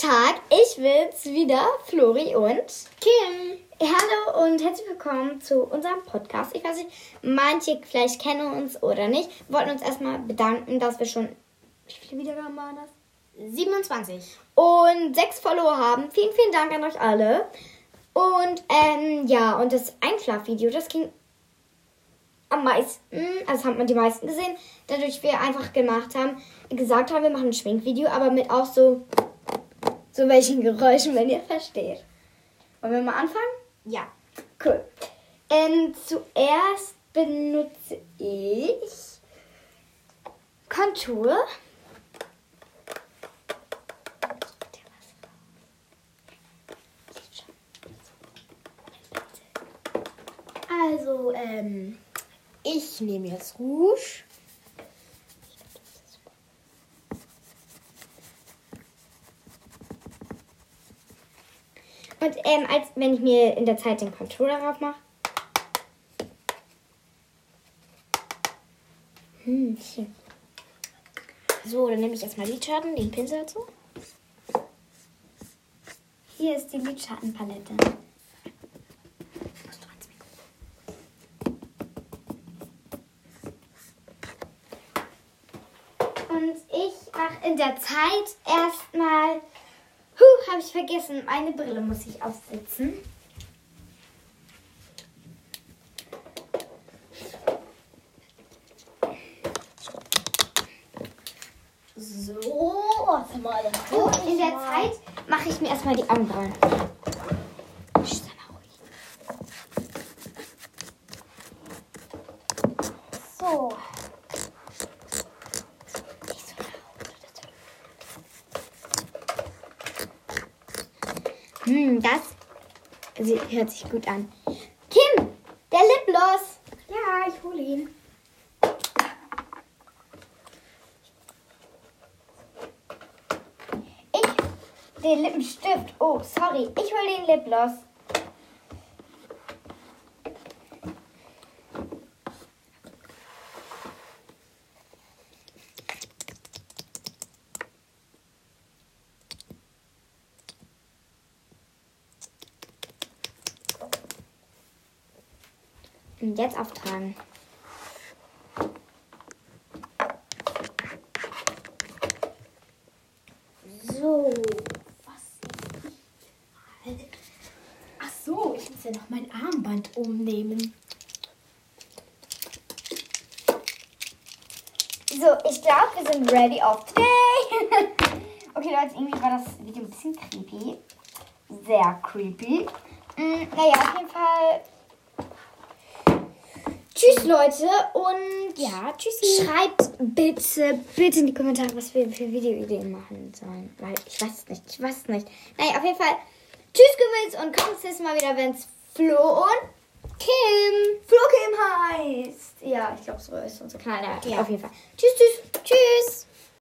Tag, ich bin's wieder, Flori und Kim. Hallo und herzlich willkommen zu unserem Podcast. Ich weiß nicht, manche vielleicht kennen uns oder nicht. Wir wollten uns erstmal bedanken, dass wir schon, wie viele Wiedergaben waren das? 27. Und sechs Follower haben. Vielen, vielen Dank an euch alle. Und ähm, ja, und das Einschlafvideo, das ging am meisten, also haben wir die meisten gesehen, dadurch wir einfach gemacht haben, gesagt haben, wir machen ein Schminkvideo, aber mit auch so, so welchen Geräuschen, wenn ihr versteht. Wollen wir mal anfangen? Ja. Cool. Ähm, zuerst benutze ich Kontur. Also, ähm, ich nehme jetzt Rouge. Und ähm, als wenn ich mir in der Zeit den Controller drauf mache. Hm, schön. So, dann nehme ich erstmal Lidschatten, den Pinsel dazu. Hier ist die Lidschattenpalette. Und ich mache in der Zeit erstmal. Habe ich vergessen. Meine Brille muss ich aufsetzen. So, warte mal. ich in der Zeit mache ich mir erstmal die Augenbrauen. So. So Hm, das hört sich gut an. Kim, der Lipgloss. Ja, ich hole ihn. Ich, den Lippenstift. Oh, sorry. Ich hole den Lipgloss. Und jetzt auftragen. So. Was sehe ich? Ach so, ich muss ja noch mein Armband umnehmen. So, ich glaube, wir sind ready of today. okay, Leute, irgendwie war das Video ein bisschen creepy. Sehr creepy. Mm, naja, auf jeden Fall. Tschüss, Leute. Und Ja, tschüssi. schreibt bitte, bitte in die Kommentare, was wir für Videoideen machen sollen. Weil ich weiß es nicht. Ich weiß es nicht. Naja, auf jeden Fall. Tschüss, Gewitz. Und kommt das nächste Mal wieder, wenn es Flo und Kim. Flo Kim heißt. Ja, ich glaube, so ist unser Kanal. Ja, Ja. auf jeden Fall. Tschüss, tschüss. Tschüss.